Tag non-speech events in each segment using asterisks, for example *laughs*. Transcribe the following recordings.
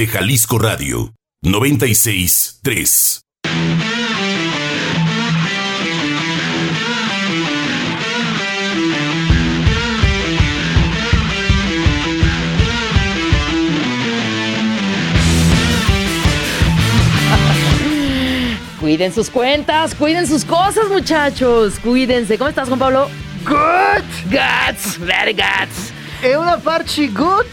De Jalisco Radio 963. Cuiden sus cuentas, cuiden sus cosas, muchachos. Cuídense. ¿Cómo estás, Juan Pablo? Good! Guts, very guts. É uma parte good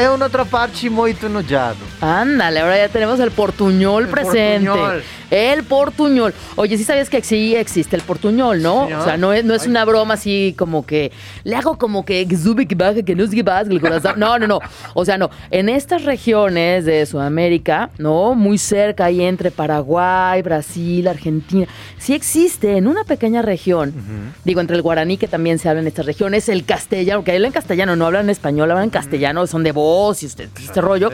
é uma outra parte muito enojado. Ándale, ahora ya tenemos el portuñol El presente. portuñol. El portuñol. Oye, sí sabías que sí existe el portuñol, ¿no? Sí, o sea, no es, no es una broma así como que le hago como que que sube, que baja, que no es que baja el corazón. No, no, no. O sea, no. En estas regiones de Sudamérica, ¿no? Muy cerca ahí entre Paraguay, Brasil, Argentina, sí existe en una pequeña región. Digo, entre el guaraní, que también se habla en estas regiones, el castellano, que hablan en castellano, no hablan español, hablan castellano, son de voz y usted, este rollo.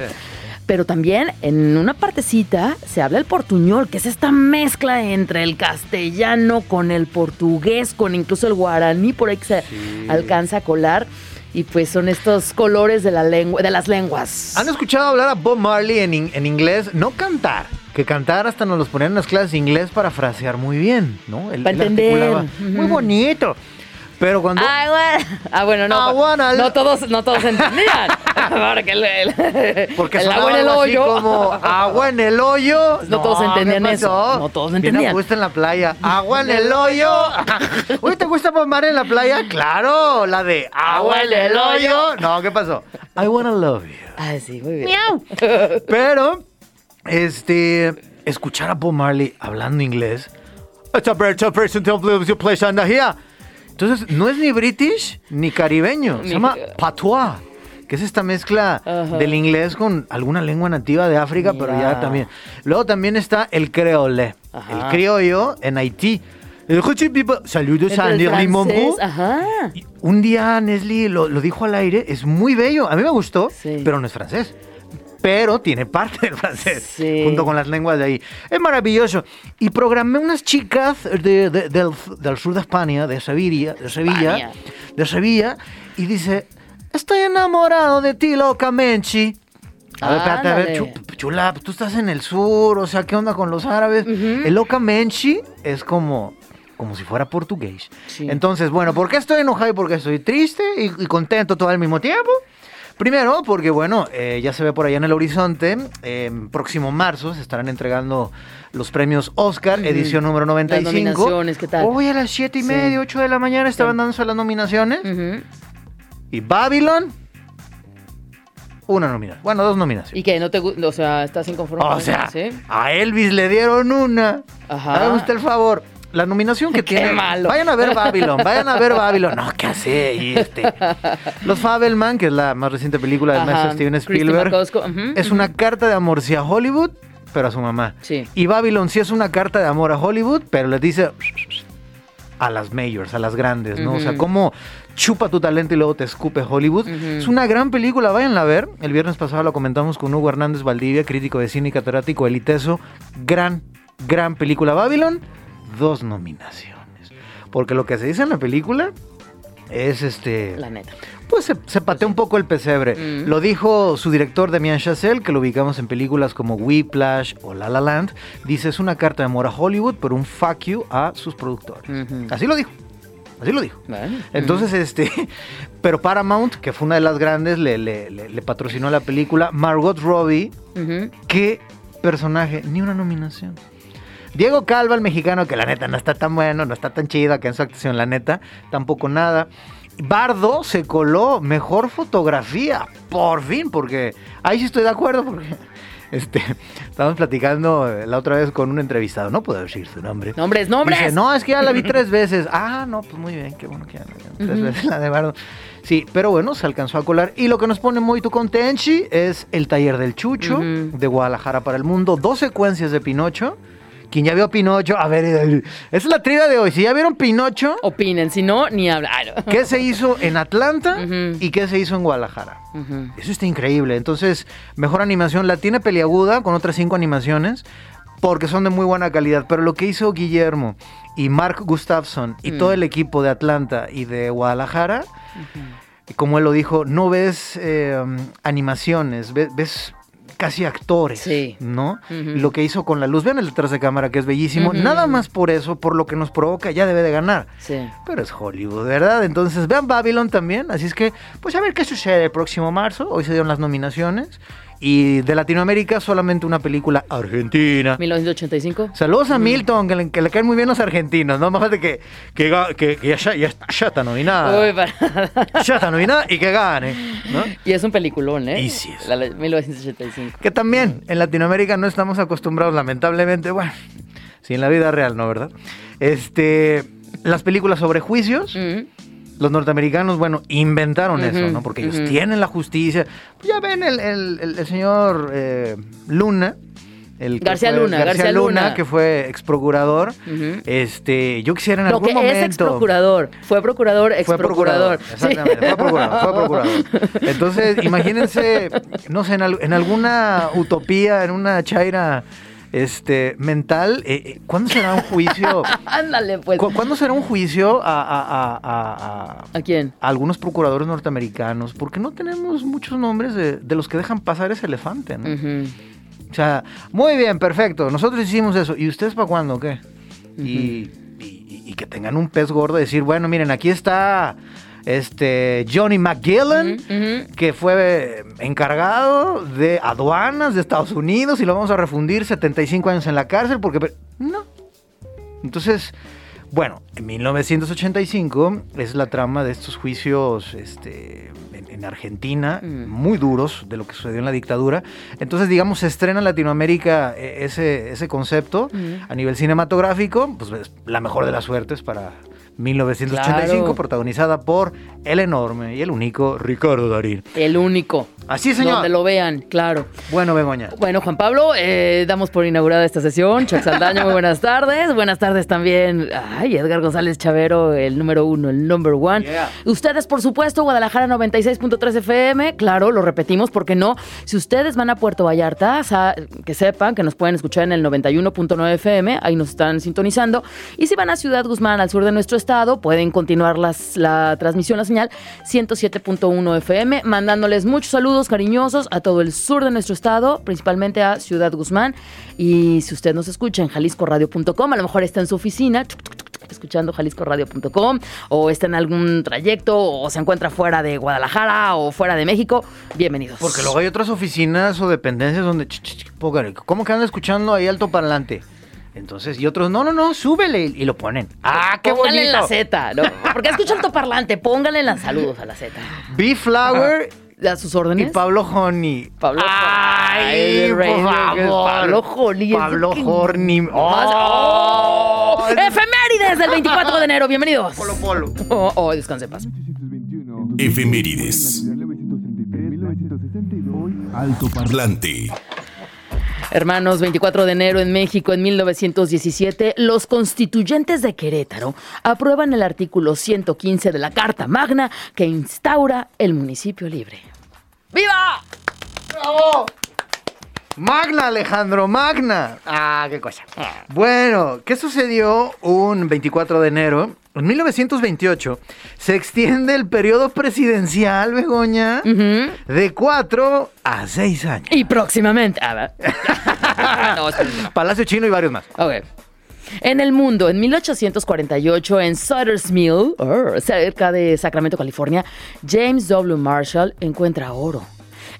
Pero también en una partecita se habla el portuñol, que es esta mezcla entre el castellano con el portugués, con incluso el guaraní, por ahí que se alcanza a colar. Y pues son estos colores de, la lengua, de las lenguas. ¿Han escuchado hablar a Bob Marley en, in- en inglés? No cantar, que cantar hasta nos los ponían en las clases de inglés para frasear muy bien, ¿no? Él- Pa' él entender. articulaba Muy bonito. Pero cuando... Ah, bueno. Ah, bueno, no. I wanna- No todos, no todos entendían. *laughs* Porque el, el- Porque el agua en el hoyo. como agua en el hoyo. No todos entendían ¿qué eso. No todos entendían. a gusto en la playa. Agua en el hoyo. *laughs* Oye, ¿te gusta pomar en la playa? *laughs* Claro, la de agua en el hoyo. No, ¿qué pasó? I wanna love you. Ay, sí, muy bien. Pero, este, escuchar a Bob Marley hablando inglés. It's a bird, a person to blues, you play under here. Entonces, no es ni british ni caribeño. Se llama patois, que es esta mezcla Ajá. del inglés con alguna lengua nativa de África, pero ya también. Luego también está el creole, Ajá. el criollo en Haití. Saludos a Un día Nesli lo, lo dijo al aire, es muy bello, a mí me gustó, Sí. pero no es francés. Pero tiene parte del francés, Sí. junto con las lenguas de ahí. Es maravilloso. Y programé unas chicas de- de- del, del sur de España, de Sevilla, de Sevilla, España. de Sevilla, y dice, estoy enamorado de ti, loca Menchi. A ver, espérate, a ver, chula, tú estás en el sur, o sea, ¿qué onda con los árabes? El loca Menchi es como, como si fuera portugués. Sí. Entonces, bueno, ¿por qué estoy enojado y por qué estoy triste y, y contento todo al mismo tiempo? Primero, porque bueno, eh, ya se ve por allá en el horizonte, eh, próximo marzo se estarán entregando los premios Oscar, edición número 95. nominaciones, ¿qué tal? Hoy a las 7 y Sí. media, 8 de la mañana estaban Sí. dándose las nominaciones. Ujú. Y Babylon, una nominación. Bueno, dos nominaciones. ¿Y qué? ¿No te gu- O sea, ¿estás inconforme O sea, a Elvis le dieron una. Ajá. Hágame usted el favor. La nominación que *laughs* Qué tiene. malo. Vayan a ver Babylon, vayan a ver *laughs* Babylon. No, ¿qué hace? Y este. Los Fabelman, que es la más reciente película del maestro Steven Spielberg, es una carta de amor sí a Hollywood, pero a su mamá. Sí. Y Babylon sí es una carta de amor a Hollywood, pero les dice a las majors, a las grandes, ¿no? O sea, cómo chupa tu talento y luego te escupe Hollywood. Es una gran película, váyanla a ver. El viernes pasado la comentamos con Hugo Hernández Valdivia, crítico de cine y catedrático eliteso. Gran, gran película. Babylon, dos nominaciones. Porque lo que se dice en la película es este La neta. pues se, se patea un poco el pesebre. Mm. Lo dijo su director Damien Chazelle, que lo ubicamos en películas como Whiplash o La La Land. Dice, es una carta de amor a Hollywood, pero un fuck you a sus productores. Así lo dijo. Así lo dijo. Entonces, este, *laughs* pero Paramount, que fue una de las grandes, le, le- le- le patrocinó la película. Margot Robbie, qué personaje, ni una nominación. Diego Calva, el mexicano, que la neta no está tan bueno, no está tan chido acá en su actuación, la neta, tampoco nada. Bardo se coló mejor fotografía, por fin, porque ahí sí estoy de acuerdo, porque este, estábamos platicando la otra vez con un entrevistado, no puedo decir su nombre. Nombres, nombres. Dice, no, es que ya la vi *laughs* tres veces. Ah, no, pues muy bien, qué bueno que ya la vieron tres veces la de Bardo. Sí, pero bueno, se alcanzó a colar. Y lo que nos pone muy tu contenchi es el taller del Chucho de Guadalajara para el mundo. Dos secuencias de Pinocho. Quien ya vio Pinocho, a ver, esa es la trivia de hoy. Si ya vieron Pinocho, Opinen, si no, ni hablar. Ah. *laughs* ¿qué se hizo en Atlanta y qué se hizo en Guadalajara? Eso está increíble. Entonces, mejor animación. La tiene peliaguda con otras cinco animaciones porque son de muy buena calidad. Pero lo que hizo Guillermo y Mark Gustafson y Mm. todo el equipo de Atlanta y de Guadalajara, como él lo dijo, no ves eh, animaciones, ves, ves casi actores, Sí. ¿no? Lo que hizo con la luz, vean el detrás de cámara que es bellísimo. Nada más por eso, por lo que nos provoca, ya debe de ganar. Sí. Pero es Hollywood, ¿verdad? Entonces vean Babylon también. Así es que, pues a ver qué sucede el próximo marzo. Hoy se dieron las nominaciones. Y de Latinoamérica solamente una película argentina. 1985. Saludos a Milton, que le, que le caen muy bien los argentinos, ¿no? Más falta que, que, que- que ya, ya, está- ya está nominada. Uy, para- Ya está nominada y que gane, ¿no? Y es un peliculón, ¿eh? Y sí es. La de 1985. Que también en Latinoamérica no estamos acostumbrados, lamentablemente, bueno, sí en la vida real, ¿no? ¿Verdad? Este, las películas sobre juicios, Ujú. Los norteamericanos, bueno, inventaron eso, ¿no? Porque ellos tienen la justicia. Pues ya ven el, el- el- el señor eh, Luna. El García fue- Luna, García Luna. que fue ex procurador. Este, yo quisiera en algún que momento. es ex procurador. Fue procurador, ex Fue procurador, procurador. exactamente, fue procurador, fue procurador. *laughs* Entonces, imagínense, no sé, en, en alguna utopía, en una chaira este, mental, eh, eh, ¿cuándo será un juicio? *laughs* Ándale, pues. cu- ¿Cuándo será un juicio a, a- a- a- a- ¿A quién? a algunos procuradores norteamericanos? Porque no tenemos muchos nombres de, de los que dejan pasar ese elefante, ¿no? Ujú. sea, muy bien, perfecto. Nosotros hicimos eso. ¿Y ustedes para cuándo o qué? y, y- y que tengan un pez gordo, decir, bueno, miren, aquí está este Johnny McGillan, que fue eh, encargado de aduanas de Estados Unidos y lo vamos a refundir 75 años en la cárcel porque... No. Entonces, bueno, en 1985 es la trama de estos juicios este, en, en Argentina, Mm. muy duros de lo que sucedió en la dictadura. Entonces, digamos, se estrena en Latinoamérica eh, ese, ese concepto Mm. a nivel cinematográfico, pues es la mejor de las suertes para 1985, Claro. protagonizada por el enorme y el único Ricardo Darín. El único. Así señor. Donde lo vean, claro. Bueno, Begoña. Bueno, Juan Pablo, eh, damos por inaugurada esta sesión. Chuck Saldaña, muy buenas tardes. Buenas tardes también. Ay, Edgar González Chavero, el número uno, el number one. Yeah. Ustedes, por supuesto, Guadalajara 96.3 FM. Claro, lo repetimos, porque no? Si ustedes van a Puerto Vallarta, que sepan que nos pueden escuchar en el 91.9 FM. Ahí nos están sintonizando. Y si van a Ciudad Guzmán, al sur de nuestro estado, pueden continuar las- la transmisión, la señal 107.1 FM, mandándoles muchos saludos cariñosos a todo el sur de nuestro estado, principalmente a Ciudad Guzmán. Y si usted nos escucha en jaliscoradio.com, a lo mejor está en su oficina, escuchando jaliscoradio.com, o está en algún trayecto, o se encuentra fuera de Guadalajara o fuera de México, bienvenidos. Porque luego hay otras oficinas o dependencias donde, ¿cómo que andan escuchando ahí alto parlante? Entonces, y otros, no, no, no, súbele y, y lo ponen. ¡Ah, qué Póngale bonito! en la Z, ¿no? Porque escucha altoparlante, póngale las saludos a la Z. B-Flower A sus y órdenes. Pablo Honey. Pablo ¡Ay, Honey, por favor! Pablo Honey, Pablo. Más- ¡Oh! ¡Oh! ¡Efemérides del 24 de enero! Bienvenidos. Polo, polo. Oh, oh, descanse paz. Efemérides. Alto Parlante. Hermanos, 24 de enero en México, en 1917, los constituyentes de Querétaro aprueban el artículo 115 de la Carta Magna que instaura el municipio libre. ¡Viva! ¡Bravo! Magna, Alejandro, Magna. Ah, qué cosa. Bueno, ¿qué sucedió un 24 de enero? En 1928 se extiende el periodo presidencial, Begoña, de 4 a 6 años. Y próximamente. Ah, *laughs* no. Palacio Chino y varios más. Ok. En el mundo, en 1848, en Sutter's Mill, er, cerca de Sacramento, California, James W. Marshall encuentra oro.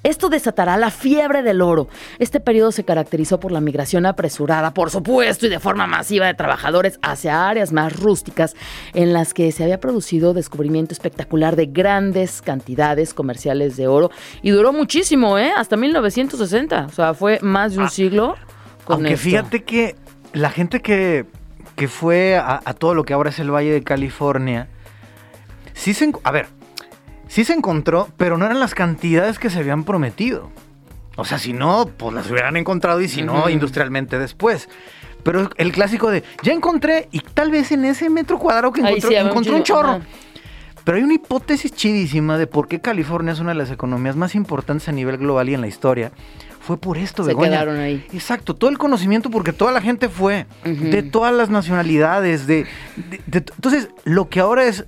Esto desatará la fiebre del oro. Este periodo se caracterizó por la migración apresurada, por supuesto, y de forma masiva de trabajadores hacia áreas más rústicas en las que se había producido descubrimiento espectacular de grandes cantidades comerciales de oro. Y duró muchísimo, ¿eh? Hasta 1960. O sea, fue más de un siglo. Con Aunque esto. fíjate que la gente que, que fue a, a todo lo que ahora es el Valle de California, sí se... A ver, sí se encontró, pero no eran las cantidades que se habían prometido. O sea, si no, pues las hubieran encontrado y si no, industrialmente después. Pero el clásico de, ya encontré y tal vez en ese metro cuadrado que encontró, sí, había un encontró un chorro. ajá. Pero hay una hipótesis chidísima de por qué California es una de las economías más importantes a nivel global y en la historia. Fue por esto, Se Begoña. quedaron ahí. Exacto, todo el conocimiento porque toda la gente fue, de todas las nacionalidades, de, de- de- entonces lo que ahora es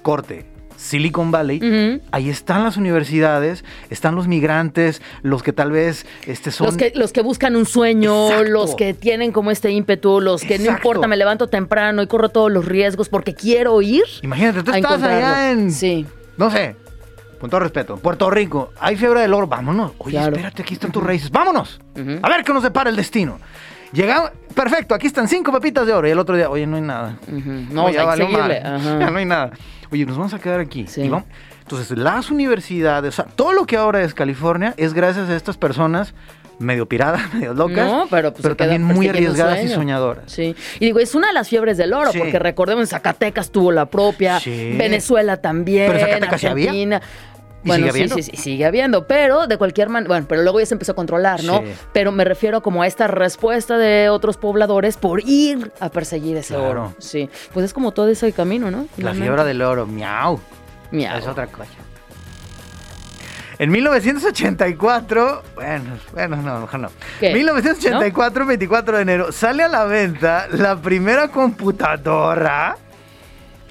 corte, Silicon Valley, ahí están las universidades, están los migrantes, los que tal vez este, son... Los que, los que buscan un sueño, Exacto. los que tienen como este ímputu, los que no importa, me levanto temprano y corro todos los riesgos porque quiero ir. Imagínate, tú estás allá en, Sí. no sé, con todo respeto, Puerto Rico, hay fiebre del oro, vámonos. Oye, Claro. espérate, aquí están tus raíces, vámonos. A ver qué nos depara el destino. Llegamos, perfecto, aquí están cinco pepitas de oro. Y el otro día, oye, no hay nada. Ujú. No, Oye. Ya no hay nada. Oye, nos vamos a quedar aquí. Sí. Y vamos- Entonces, las universidades, o sea, todo lo que ahora es California es gracias a estas personas medio piradas, *laughs* medio locas, No, pero, pues, se también muy persiguiendo un arriesgadas y soñadoras. Sí. Y digo, es una de las fiebres del oro, Sí. porque recordemos, Zacatecas tuvo la propia, Sí. Venezuela también, Pero Zacatecas sí había. Argentina. ¿Y Bueno, sigue habiendo? sí, sí, sigue habiendo, pero de cualquier manera, bueno, pero luego ya se empezó a controlar, ¿no? Sí. Pero me refiero como a esta respuesta de otros pobladores por ir a perseguir ese Claro. oro. Sí, pues es como todo ese camino, ¿no? La fiebre del oro, miau. Miau. Es otra cosa. En 1984, bueno, bueno, no, mejor no. ¿Qué? 1984, 24 de enero, sale a la venta la primera computadora.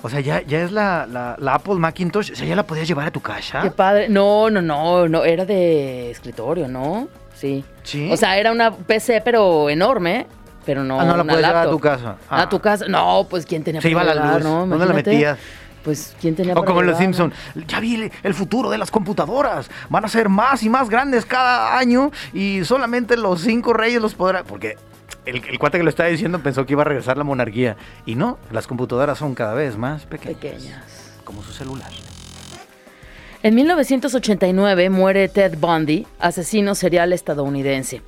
O sea, ya, ya es la, la- la Apple Macintosh. O sea, ya la podías llevar a tu casa. Qué padre. No, no, no, no, era de escritorio, ¿no? sí. ¿Sí? O sea, era una PC, pero enorme, pero no Ah, no la puedes llevar a tu casa. Ah. A tu casa. No, pues ¿quién tenía Se iba la luz. no? ¿Dónde la metías? Pues ¿quién tenía O como en los? Simpson, ya vi el- el futuro de las computadoras. Van a ser más y más grandes cada año y solamente los cinco reyes los podrán. Porque el, el cuate que lo estaba diciendo pensó que iba a regresar la monarquía. Y no, las computadoras son cada vez más pequeñas. Pequeñas. Como su celular. En 1989 muere Ted Bundy, asesino serial estadounidense.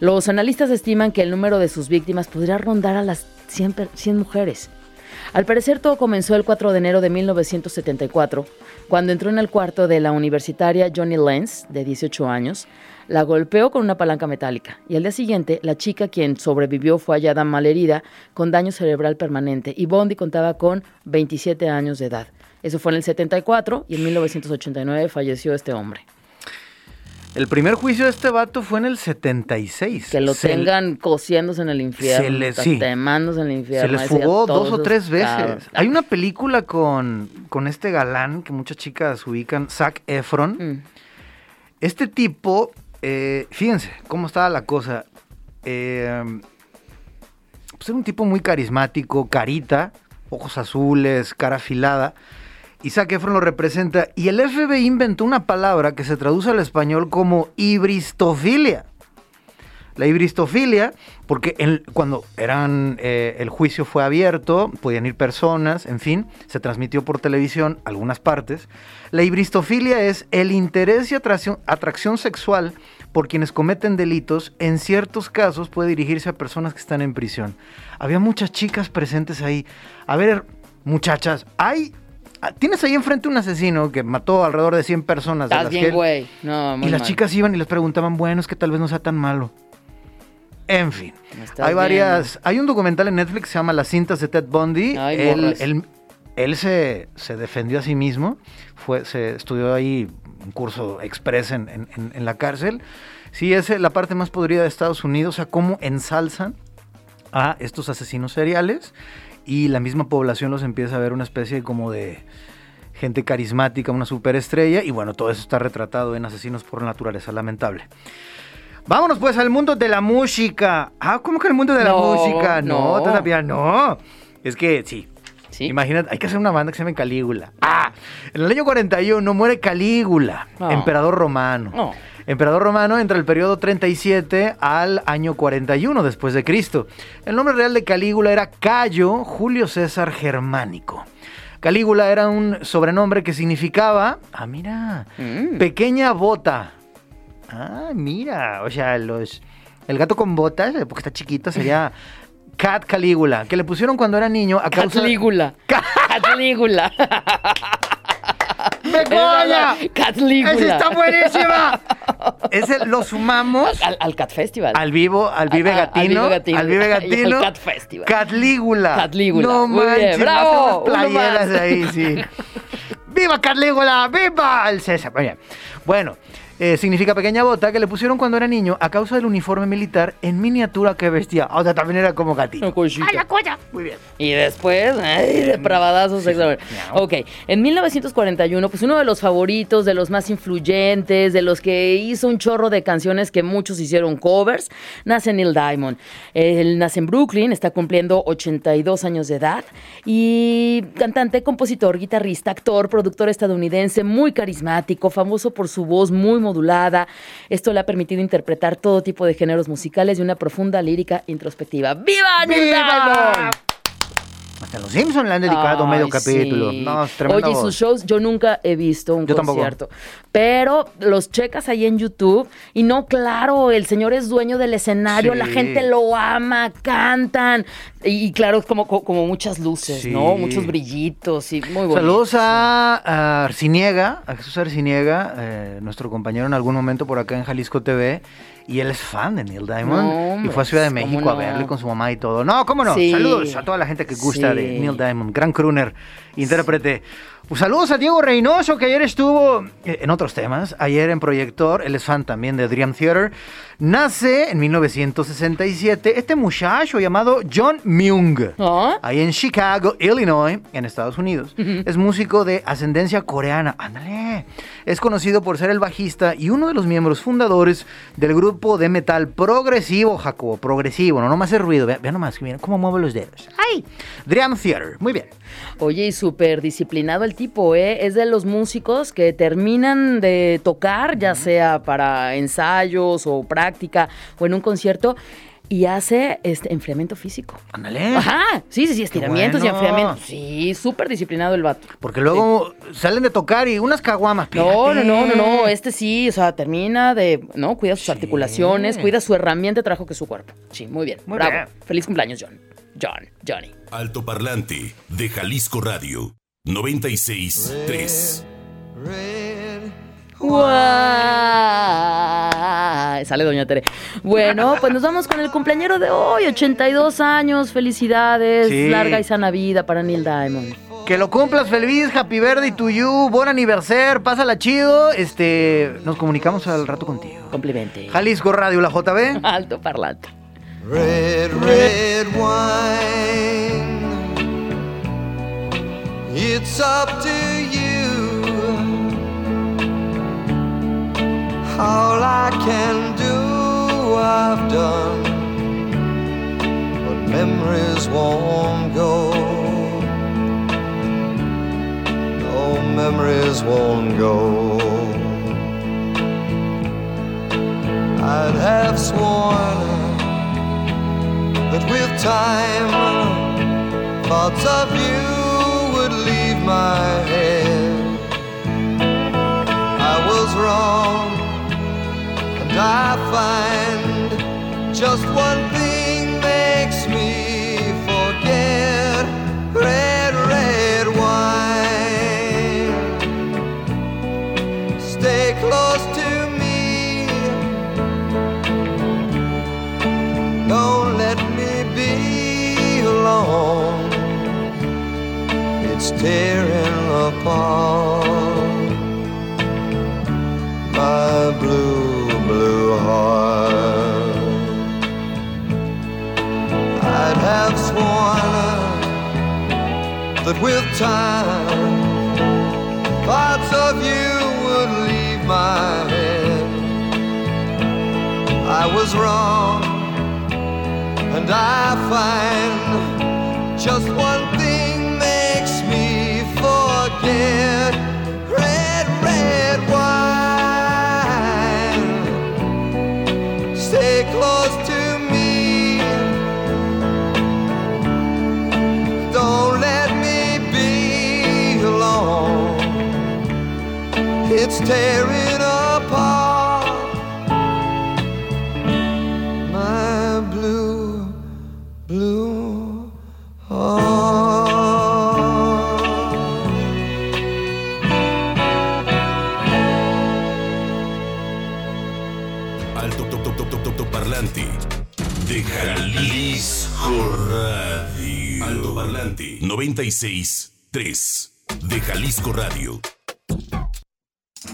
Los analistas estiman que el número de sus víctimas podría rondar a las 100, per- 100 mujeres. Al parecer todo comenzó el 4 de enero de 1974, cuando entró en el cuarto de la universitaria Johnny Lenz, de 18 años, la golpeó con una palanca metálica y al día siguiente la chica quien sobrevivió fue hallada malherida con daño cerebral permanente y Bundy contaba con 27 años de edad. Eso fue en el 74 y en 1989 falleció este hombre. El primer juicio de este vato fue en el 76. Que lo Se- tengan cociéndose en el infierno, se le- sí. en el infierno. Se les fugó dos o tres veces. cabros. Hay una película con, con este galán que muchas chicas ubican, Zac Efron. Mm. Este tipo, eh, fíjense cómo estaba la cosa. Eh, pues era un tipo muy carismático, carita, ojos azules, cara afilada. Zac Efron lo representa. Y el FBI inventó una palabra que se traduce al español como hibristofilia. La hibristofilia, porque en- cuando eran, eh, el juicio fue abierto, podían ir personas, en fin, se transmitió por televisión algunas partes. La hibristofilia es el interés y atracción, atracción sexual por quienes cometen delitos, en ciertos casos puede dirigirse a personas que están en prisión. Había muchas chicas presentes ahí. A ver, muchachas, hay... Tienes ahí enfrente un asesino que mató alrededor de 100 personas. Estás las bien, güey. No, y las mal. chicas iban y les preguntaban, bueno, es que tal vez no sea tan malo. En fin, hay varias. Hay un documental en Netflix que se llama Las cintas de Ted Bundy. Ay, él él- él se, se defendió a sí mismo. Fue, se estudió ahí un curso express en, en- en- en la cárcel. Sí, es eh, la parte más podrida de Estados Unidos. O sea, cómo ensalzan a estos asesinos seriales y la misma población los empieza a ver una especie como de gente carismática, una superestrella y bueno, todo eso está retratado en Asesinos por Naturaleza, lamentable. Vámonos pues al mundo de la música. Ah, ¿cómo que el mundo de la No, música? No, no. todavía no. Es que sí. Sí. Imagínate, hay que hacer una banda que se llame Calígula. Ah, en el año 41 muere Calígula, No. emperador romano. No. Emperador romano entre el periodo 37 al año 41 después de Cristo. El nombre real de Calígula era Cayo Julio César Germánico. Calígula era un sobrenombre que significaba, ah mira, Mm. pequeña bota. Ah, mira, o sea, los el gato con botas, eh, porque está chiquito, sería *laughs* Cat Calígula, que le pusieron cuando era niño a causa Catlígula. *laughs* Catlígula. ¡Begoña! Catlígula. ¡Esa está buenísima! *laughs* Ese lo sumamos Al, al Cat Festival. al vivo, al Vive a- al Gatino, Vive Gatino. al al Gatino, Cat Festival. Catlígula. Catlígula. No Muy bien, manches, bravo, unas uno playeras ahí, sí. ¡Viva Catlígula! ¡Viva el César! Bien. Bueno, eh, significa pequeña bota que le pusieron cuando era niño a causa del uniforme militar en miniatura que vestía. O sea, también era como gatito. Una cosita. Muy bien. Y después, ay, depravadazo sexual. Ok, en 1941, pues uno de los favoritos, de los más influyentes, de los que hizo un chorro de canciones que muchos hicieron covers, nace Neil Diamond. Él nace en Brooklyn, está cumpliendo 82 años de edad y cantante, compositor, guitarrista, actor, productor estadounidense, muy carismático, famoso por su voz muy modulada. Esto le ha permitido interpretar todo tipo de géneros musicales y una profunda lírica introspectiva. ¡Viva ¡Viva! Hasta los Simpsons le han dedicado Ay, medio capítulo. sí. No, es Oye, voz. sus shows yo nunca he visto un Yo tampoco. concierto. Pero los checas ahí en YouTube y no, claro, el señor es dueño del escenario, Sí. la gente lo ama, cantan. Y, y claro, es como, como, muchas luces, Sí. ¿no? Muchos brillitos y muy bonito. Saludos a, a Arciniega, a Jesús Arciniega, eh, nuestro compañero en algún momento por acá en Jalisco TV. Y él es fan de Neil Diamond. No, y fue a Ciudad de ¿cómo México a no? verle con su mamá y todo. No, ¿cómo no? Sí. Saludos a toda la gente que gusta de. Neil Diamond. Gran crooner, intérprete. Pues saludos a Diego Reynoso, que ayer estuvo eh, en otros temas. Ayer en Proyector. Él es fan también de Dream Theater. Nace en 1967 este muchacho llamado John Myung ¿Ah? ahí en Chicago, Illinois, en Estados Unidos. Es músico de ascendencia coreana. Ándale. Es conocido por ser el bajista y uno de los miembros fundadores del, grupo grupo de metal progresivo, Jacobo, progresivo, no nomás el ruido, vean, vean nomás, miren cómo mueve los dedos. ¡Ay! Dream Theater, muy bien. Oye, y súper disciplinado el tipo, ¿eh? Es de los músicos que terminan de tocar, ya sea para ensayos o práctica o en un concierto, y hace este enfriamiento físico. Ándale. Ajá, sí, sí, sí, estiramientos y enfriamientos. Sí, súper disciplinado el vato. Porque luego salen de tocar y unas caguamas. No, no, no, no, no, este sí, o sea, termina de, ¿no? Cuida sus articulaciones, cuida su herramienta de trabajo que es su cuerpo. Sí, muy bien. Muy Bravo. bien. Feliz cumpleaños, John. John, Johnny. Alto Parlante de Jalisco Radio 96.3. ¡Guau! Sale Doña Tere. Bueno, pues nos vamos con el cumpleañero de hoy, 82 años, felicidades, Sí. larga y sana vida para Neil Diamond. Que lo cumplas feliz, happy birthday to you, buen aniversario, pásala chido. Este, nos comunicamos al rato contigo. Complimente. Jalisco Radio, la JB. *laughs* Alto parlante. Red, red wine. It's up to you. All I can do, I've done. But memories won't go. No, memories won't go. I'd have sworn that with time thoughts of you would leave my head. I was wrong, and I find just one thing tearing apart my blue, blue heart. I'd have sworn that with time, thoughts of you would leave my head. I was wrong, and I find just one It's tearing apart my blue, blue heart. Alto top, top, top, top, top, top parlante de Jalisco Radio. Alto parlante 96.3 de Jalisco Radio.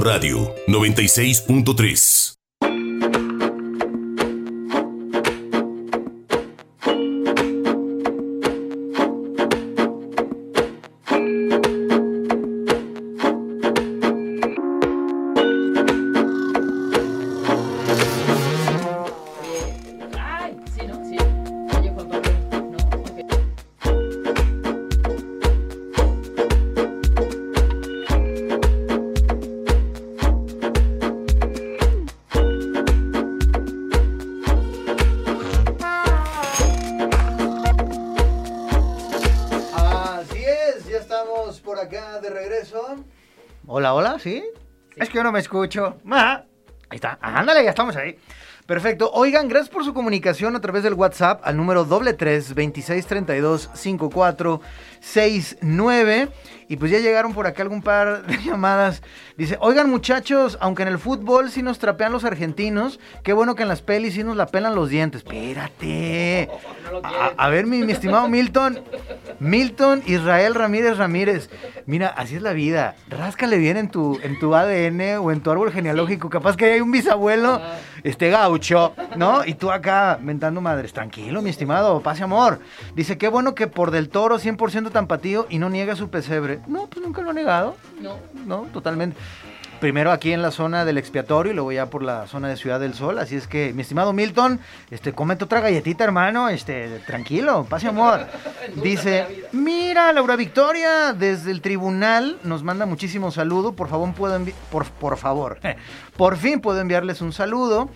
Radio 96.3. ¿sí? Es que yo no me escucho. Ah, ahí está, ándale, ya estamos ahí. Perfecto. Oigan, gracias por su comunicación a través del WhatsApp al número doble tres veintiséis treinta y pues ya llegaron por acá algún par de *laughs* llamadas. Dice, oigan muchachos, aunque en el fútbol sí nos trapean los argentinos, qué bueno que en las pelis sí nos la pelan los dientes. Espérate. A, a ver, mi, mi estimado Milton. Milton Israel Ramírez Ramírez. Mira, así es la vida. Ráscale bien en tu, en tu ADN o en tu árbol genealógico. Capaz que hay un bisabuelo, este gaucho, ¿no? Y tú acá mentando madres. Tranquilo, mi estimado, pase amor. Dice, qué bueno que por del toro 100% tampatío y no niega su pesebre. No, pues nunca lo ha negado. No. No, totalmente. Primero aquí en la zona del expiatorio y luego ya por la zona de Ciudad del Sol. Así es que, mi estimado Milton, este, cómete otra galletita, hermano. Este, tranquilo, pase *laughs* amor. Dice, mira, Laura Victoria, desde el tribunal nos manda muchísimo saludo. Por favor, puedo por, por favor, *laughs* por fin puedo enviarles un saludo.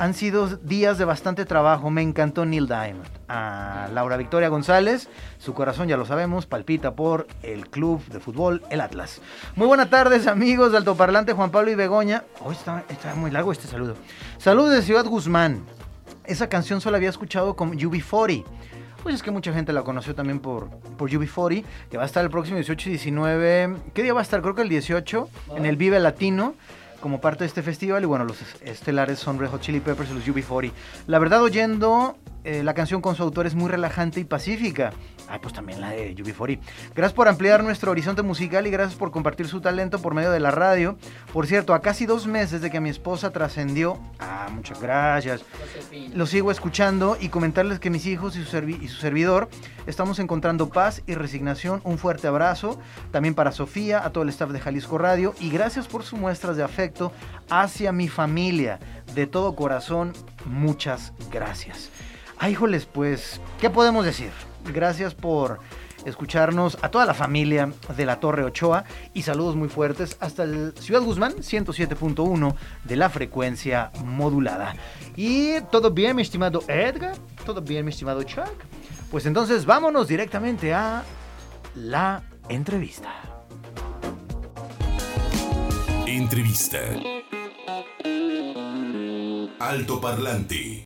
Han sido días de bastante trabajo. Me encantó Neil Diamond. A Laura Victoria González, su corazón ya lo sabemos, palpita por el club de fútbol, el Atlas. Muy buenas tardes, amigos de Altoparlante Juan Pablo y Begoña. Hoy está, está muy largo este saludo. Saludos de Ciudad Guzmán. Esa canción solo había escuchado con UB40. Pues es que mucha gente la conoció también por, por UB40, que va a estar el próximo 18 y 19. ¿Qué día va a estar? Creo que el 18, en el Vive Latino, como parte de este festival. Y bueno, los estelares son Red Hot Chili Peppers y los UB40. La verdad, oyendo eh, la canción con su autor es muy relajante y pacífica. Ah, pues también la de UB40. Gracias por ampliar nuestro horizonte musical y gracias por compartir su talento por medio de la radio. Por cierto, a casi dos meses de que mi esposa trascendió. Ah, muchas gracias. Lo sigo escuchando y comentarles que mis hijos y su, y su servidor estamos encontrando paz y resignación. Un fuerte abrazo también para Sofía, a todo el staff de Jalisco Radio y gracias por sus muestras de afecto hacia mi familia. De todo corazón, muchas gracias. Ay, híjoles, pues, ¿qué podemos decir? Gracias por escucharnos a toda la familia de la Torre Ochoa y saludos muy fuertes hasta el Ciudad Guzmán 107.1 de la frecuencia modulada. Y todo bien, mi estimado Edgar, todo bien, mi estimado Chuck. Pues entonces vámonos directamente a la entrevista. Entrevista. Altoparlante.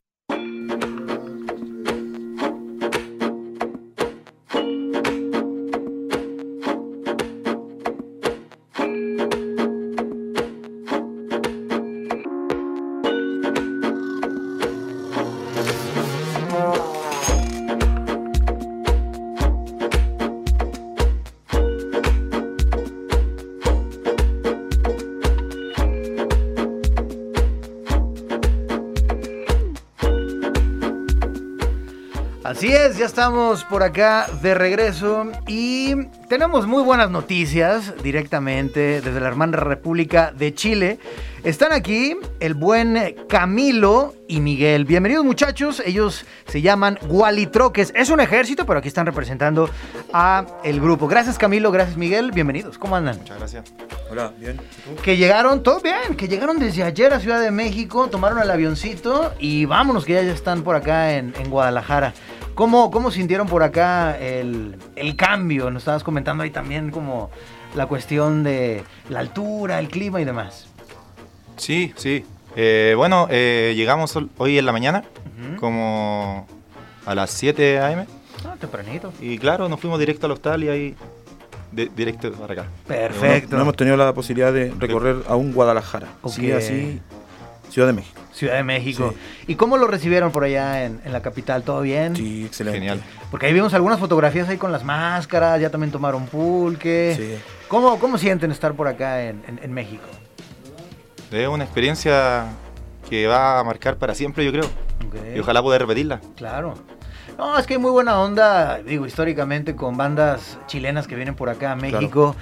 Así es, ya estamos por acá de regreso y tenemos muy buenas noticias directamente desde la hermana República de Chile. Están aquí el buen Camilo y Miguel. Bienvenidos muchachos, ellos se llaman Gualitroques. Es un ejército, pero aquí están representando a el grupo. Gracias Camilo, gracias Miguel, bienvenidos. ¿Cómo andan? Muchas gracias. Hola, bien. ¿Y tú? Que llegaron, todo bien, que llegaron desde ayer a Ciudad de México, tomaron el avioncito y vámonos, que ya, ya están por acá en, en Guadalajara. ¿Cómo, ¿Cómo sintieron por acá el, el cambio? Nos estabas comentando ahí también como la cuestión de la altura, el clima y demás. Sí, sí. Eh, bueno, eh, llegamos hoy en la mañana, como a las 7 a.m. Ah, tempranito. Y claro, nos fuimos directo al hostal y ahí de- directo para acá. Perfecto. No hemos tenido la posibilidad de recorrer aún Guadalajara. Sí, Ok. así, Ciudad de México. Ciudad de México. ¿Y cómo lo recibieron por allá en, en la capital? ¿Todo bien? Sí, excelente. Genial. Porque ahí vimos algunas fotografías ahí con las máscaras, ya también tomaron pulque. Sí. ¿Cómo, ¿Cómo sienten estar por acá en, en- en México? Es una experiencia que va a marcar para siempre, yo creo. Y ojalá poder repetirla. Claro. No, es que hay muy buena onda, digo, históricamente con bandas chilenas que vienen por acá a México.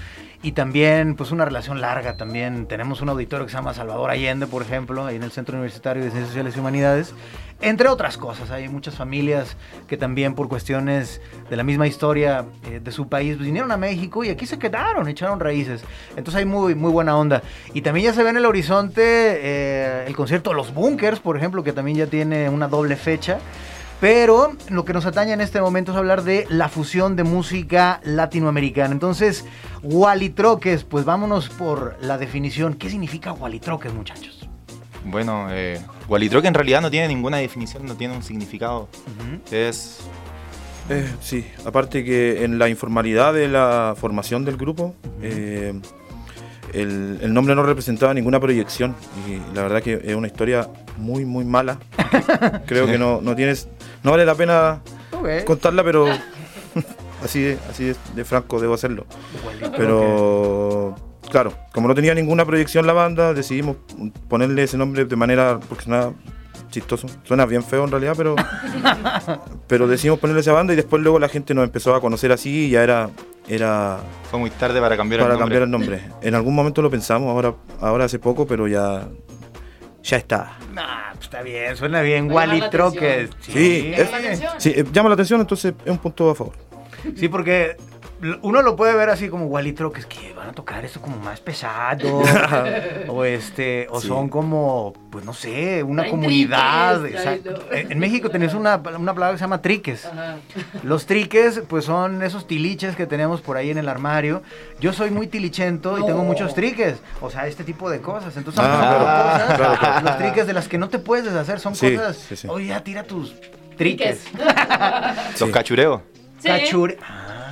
Y también, pues, una relación larga también. Tenemos un auditorio que se llama Salvador Allende, por ejemplo, ahí en el Centro Universitario de Ciencias Sociales y Humanidades. Entre otras cosas, hay muchas familias que también por cuestiones de la misma historia eh, de su país pues, vinieron a México y aquí se quedaron, echaron raíces. Entonces hay muy, muy buena onda. Y también ya se ve en el horizonte eh, el concierto Los Bunkers, por ejemplo, que también ya tiene una doble fecha. Pero lo que nos atañe en este momento es hablar de la fusión de música latinoamericana. Entonces, Gualitroques, pues vámonos por la definición. ¿Qué significa Gualitroques, muchachos? Bueno, eh, Gualitroque en realidad no tiene ninguna definición, no tiene un significado. Es Eh, sí, aparte que en la informalidad de la formación del grupo, eh, el, el nombre no representaba ninguna proyección y la verdad que es una historia muy, muy mala. *laughs* Creo que no, no tienes, no vale la pena contarla, pero *laughs* así de, así de, de franco debo hacerlo. Pero claro, como no tenía ninguna proyección la banda, decidimos ponerle ese nombre de manera porque suena chistoso. Suena bien feo en realidad, pero *laughs* pero decidimos ponerle esa banda y después luego la gente nos empezó a conocer así y ya era era fue muy tarde para cambiar para el nombre. cambiar el nombre. En algún momento lo pensamos, ahora ahora hace poco, pero ya ya está. Nah, pues está bien, suena bien. Gualitroques. atención. Sí, Llama la atención. Sí, eh, llama la atención, entonces es un punto a favor. Sí, porque uno lo puede ver así como Gualitroques, que van a tocar esto como más pesado. *laughs* o este, o Sí. son como, pues no sé, una comunidad. triques, exacto. traen- En en México tenés una, una palabra que se llama triques. Ajá. Los triques, pues son esos tiliches que tenemos por ahí en el armario. Yo soy muy tilichento y tengo muchos triques. O sea, este tipo de cosas. Entonces, Ah, son como claro, cosas, claro, claro. los triques de las que no te puedes deshacer son Sí, cosas. sí, sí. Oye, ya tira tus triques. Los cachureos. Sí.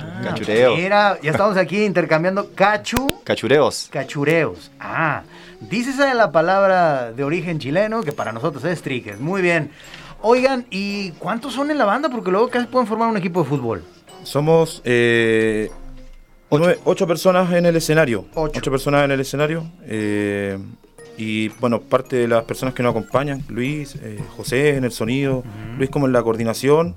Ah, Cachureo. Mira, ya estamos aquí intercambiando cachu, Cachureos. cachureos. Ah, dícese de la palabra de origen chileno que para nosotros es triques. Muy bien. Oigan, ¿y cuántos son en la banda? Porque luego casi pueden formar un equipo de fútbol. Somos eh, nueve- ocho personas en el escenario. Ocho. personas en el escenario. eh, y bueno, parte de las personas que nos acompañan, Luis, eh, José en el sonido, Luis como en la coordinación,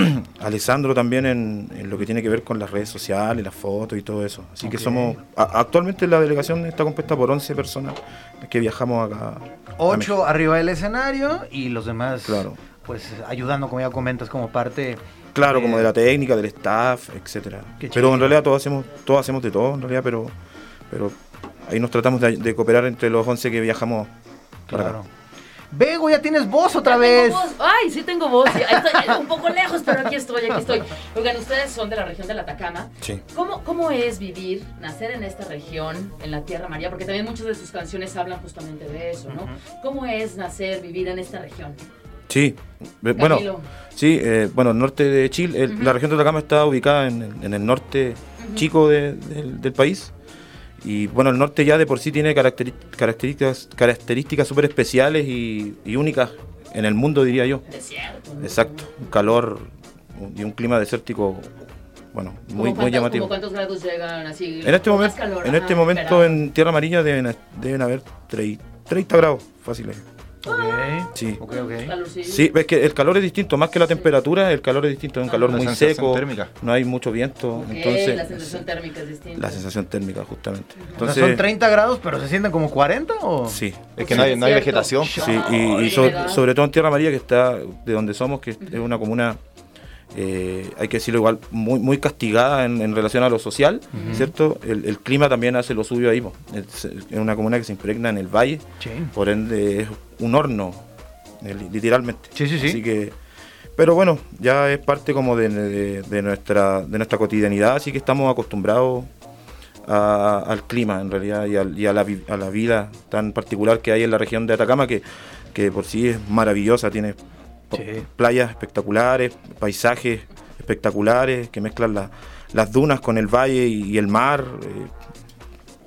*clears throat* Alessandro también en, en lo que tiene que ver con las redes sociales, las fotos y todo eso. Así que Ok. somos, a- actualmente la delegación está compuesta por 11 personas que viajamos acá. a México. Ocho arriba del escenario y los demás, Claro. pues ayudando, como ya comentas, como parte. Claro, de- como de la técnica, del staff, etcétera. Pero en realidad todos hacemos, todos hacemos de todo, en realidad, pero, pero ahí nos tratamos de, de cooperar entre los 11 que viajamos para Claro. acá. Bego, ya tienes voz otra Ya vez. voz. Ay, sí tengo voz. Estoy un poco lejos, pero aquí estoy, aquí estoy. Oigan, ustedes son de la región del Atacama. Sí. ¿Cómo, ¿Cómo es vivir, nacer en esta región, en la Tierra María? Porque también muchas de sus canciones hablan justamente de eso, ¿no? ¿Cómo es nacer, vivir en esta región? Sí, eh, bueno, Camilo. sí, eh, bueno, el norte de Chile, el- la región de Atacama está ubicada en, el- en el norte chico de- del, del país. Y bueno, el norte ya de por sí tiene características características súper especiales y, y únicas en el mundo, diría yo. Desierto. Exacto, un calor y un clima desértico, bueno, ¿Cómo muy, muy llamativo. ¿Cuántos grados llegan así? En este, momento, calor? en este Ajá, momento en Tierra Amarilla deben, deben haber trei- 30 grados fáciles. Sí. Ok, ok. Calorcillo. Sí, ves que el calor es distinto, más que la temperatura, el calor es distinto, es un calor La muy seco, térmica. no hay mucho viento, entonces la sensación térmica es distinta. la sensación térmica justamente. Entonces, son 30 grados, pero se sienten como 40 o sí. Es que no hay, no hay vegetación. Sí, y, sobre todo en Tierra María, que está de donde somos, que es una comuna, eh, hay que decirlo igual, muy, muy castigada en, en relación a lo social, ¿cierto? El, el clima también hace lo suyo ahí. po. Es, es una comuna que se impregna en el valle, Sí. por ende es un horno, li- literalmente. Sí, sí, sí. Así que, pero bueno, ya es parte como de, de- de nuestra, de nuestra cotidianidad, así que estamos acostumbrados a- al clima en realidad y, a, la, a la vida tan particular que hay en la región de Atacama, que, que por sí es maravillosa, tiene Sí. playas espectaculares, paisajes espectaculares que mezclan la- las dunas con el valle y, el mar. eh,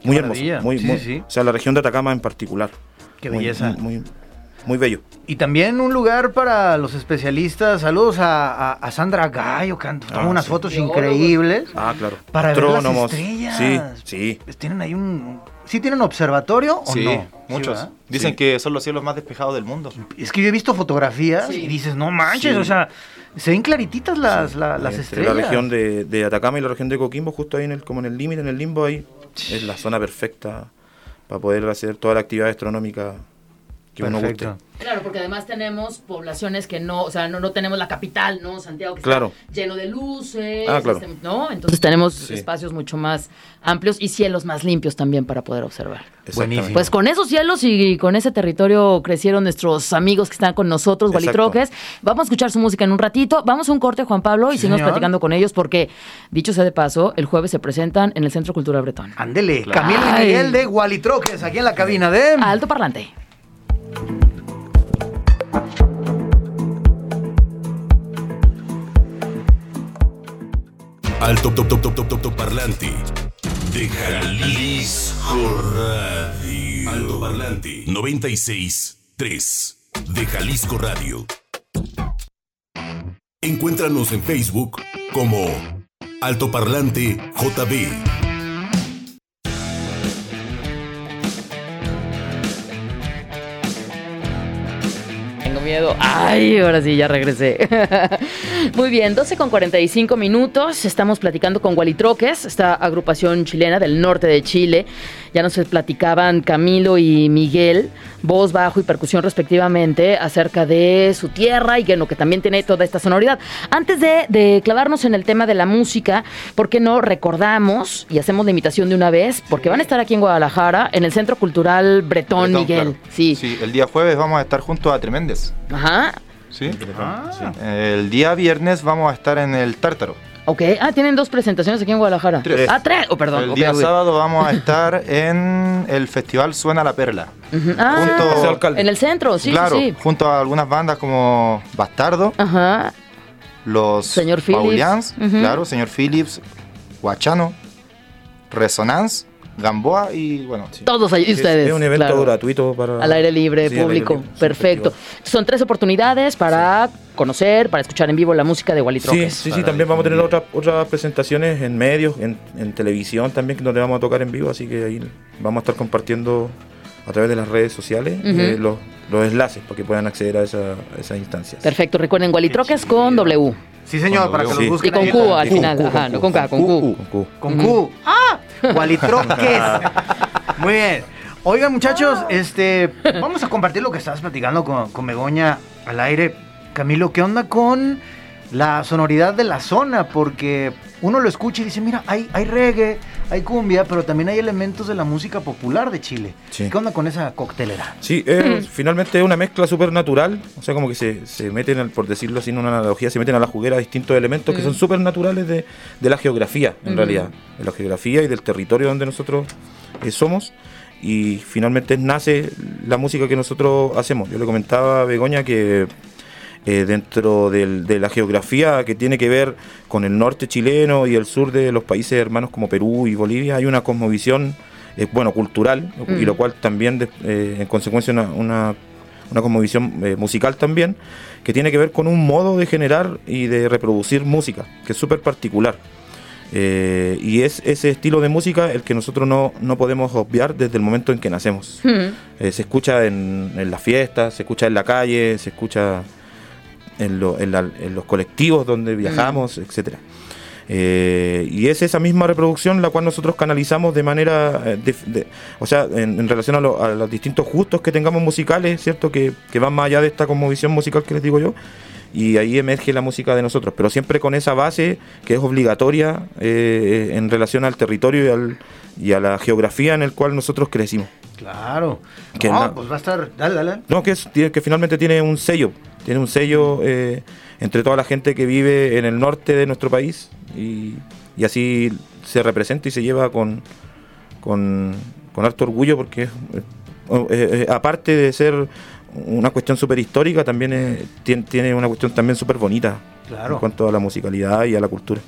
muy hermoso, maravilla. muy, Sí, muy- sí, sí. o sea, la región de Atacama en particular. Qué Muy- belleza. Muy, muy, bello. Y también un lugar para los especialistas. Saludos a, a- a Sandra Gallo, que toma Ah, unas sí. fotos increíbles. Ah, claro. Para ver las estrellas. Sí, sí. Pues tienen ahí un... ¿Sí tienen observatorio o Sí, no? muchos. Dicen Sí. que son los cielos más despejados del mundo. Es que yo he visto fotografías Sí. y dices, no manches, Sí. o sea, se ven clarititas las, la- las Entre estrellas. la región de, de Atacama y la región de Coquimbo, justo ahí en el, como en el límite, en el limbo ahí, es la zona perfecta para poder hacer toda la actividad astronómica que uno Perfecto. guste. Claro, porque además tenemos poblaciones que no, o sea, no, no tenemos la capital, ¿no? Santiago, que Claro. está lleno de luces, Ah, claro. este, ¿no? Entonces tenemos Sí. espacios mucho más amplios y cielos más limpios también para poder observar. Buenísimo. Pues con esos cielos y con ese territorio crecieron nuestros amigos que están con nosotros. Gualitroques. Vamos a escuchar su música en un ratito. Vamos a un corte, Juan Pablo, y Sí, seguimos señor. platicando con ellos porque, dicho sea de paso, el jueves se presentan en el Centro Cultural Bretón. Ándele, Claro. Camilo y. Miguel de Gualitroques, aquí en la cabina de... Alto parlante. Alto top top top top top parlante de Jalisco Radio. Alto parlante 96 3 de Jalisco Radio. Encuéntranos en Facebook como Alto Parlante JB. Ay, ahora sí, ya regresé. *laughs* Muy bien, 12 con 45 minutos. Estamos platicando con Gualitroques, esta agrupación chilena del norte de Chile. Ya nos platicaban Camilo y Miguel, voz, bajo y percusión respectivamente, acerca de su tierra y que, no, que también tiene toda esta sonoridad. Antes de, de clavarnos en el tema de la música, ¿por qué no recordamos y hacemos la invitación de una vez? Porque van a estar aquí en Guadalajara, en el Centro Cultural Bretón, Bretón, Miguel. claro. Sí. Sí, el día jueves vamos a estar junto a Tremendes. Ajá. ¿sí? Ah. El día viernes vamos a estar en el Tártaro. Ok, ah, tienen dos presentaciones aquí en Guadalajara. Tres. Ah, tres. Oh, perdón. el ok, día sábado vamos a estar en el Festival Suena la Perla. Ah, junto- Paseo Alcalde. en el centro, sí, claro, sí, sí. junto a algunas bandas como Bastardo, Ajá. los Señor. Paulians, claro, Señor Phillips, Guachano, Resonance, Gamboa y bueno, Todos ahí Es- ustedes. Es un evento claro. gratuito para... Al aire libre, Sí, aire público. libre, Perfecto. Son tres oportunidades para conocer, para escuchar en vivo la música de Sí, Walitroques. sí, sí, Para también vamos a tener otras otras presentaciones en medios, en, en televisión también, donde vamos a tocar en vivo, así que ahí vamos a estar compartiendo a través de las redes sociales eh, los, los enlaces para que puedan acceder a, esa, a esas instancias. Perfecto. Recuerden, Walitroques con W. Sí, señor, Con para que los Y busquen con ahí. Q al final. Q, Ajá, con no con K, con Q. Con Q. Con Q. ¡Ah! Gualitroques. *laughs* Muy bien. Oigan, muchachos, este, vamos a compartir lo que estabas platicando con, con Begoña al aire. Camilo, ¿qué onda con la sonoridad de la zona? Porque uno lo escucha y dice, mira, hay, hay reggae, hay cumbia, pero también hay elementos de la música popular de Chile. Sí. ¿Qué onda con esa coctelera? Sí, finalmente es una mezcla súper natural, o sea, como que se, se meten, al- por decirlo así, en una analogía, se meten a la juguera distintos elementos que son súper naturales de, de la geografía, en Ujú. realidad, de la geografía y del territorio donde nosotros eh, somos. Y finalmente nace la música que nosotros hacemos. Yo le comentaba a Begoña que eh, dentro del- de la geografía que tiene que ver con el norte chileno y el sur de los países hermanos como Perú y Bolivia, hay una cosmovisión, eh, bueno, cultural, y Mm. lo cual también, de- eh, en consecuencia, una, una, una cosmovisión eh, musical también, que tiene que ver con un modo de generar y de reproducir música, que es súper particular. Eh, y es ese estilo de música el que nosotros no, no podemos obviar desde el momento en que nacemos. Ujú. Eh, se escucha en, en las fiestas, se escucha en la calle, se escucha en, lo- en la- en los colectivos donde viajamos, etcétera. Eh, y es esa misma reproducción la cual nosotros canalizamos de manera, eh, de- de- o sea, en, en relación a, lo- a los distintos gustos que tengamos musicales, ¿cierto? Que, que van más allá de esta conmovisión musical que les digo yo. Y ahí emerge la música de nosotros, pero siempre con esa base que es obligatoria eh, en relación al territorio y, al- y a la geografía en el cual nosotros crecimos. Claro. Que no, na- pues va a estar. Dale, dale. No, que, es, que finalmente tiene un sello, tiene un sello eh, entre toda la gente que vive en el norte de nuestro país y, y así se representa y se lleva con, con, con harto orgullo porque es, eh, eh, aparte de ser una cuestión súper histórica, también es- tiene, tiene una cuestión también súper bonita Claro. en cuanto a la musicalidad y a la cultura.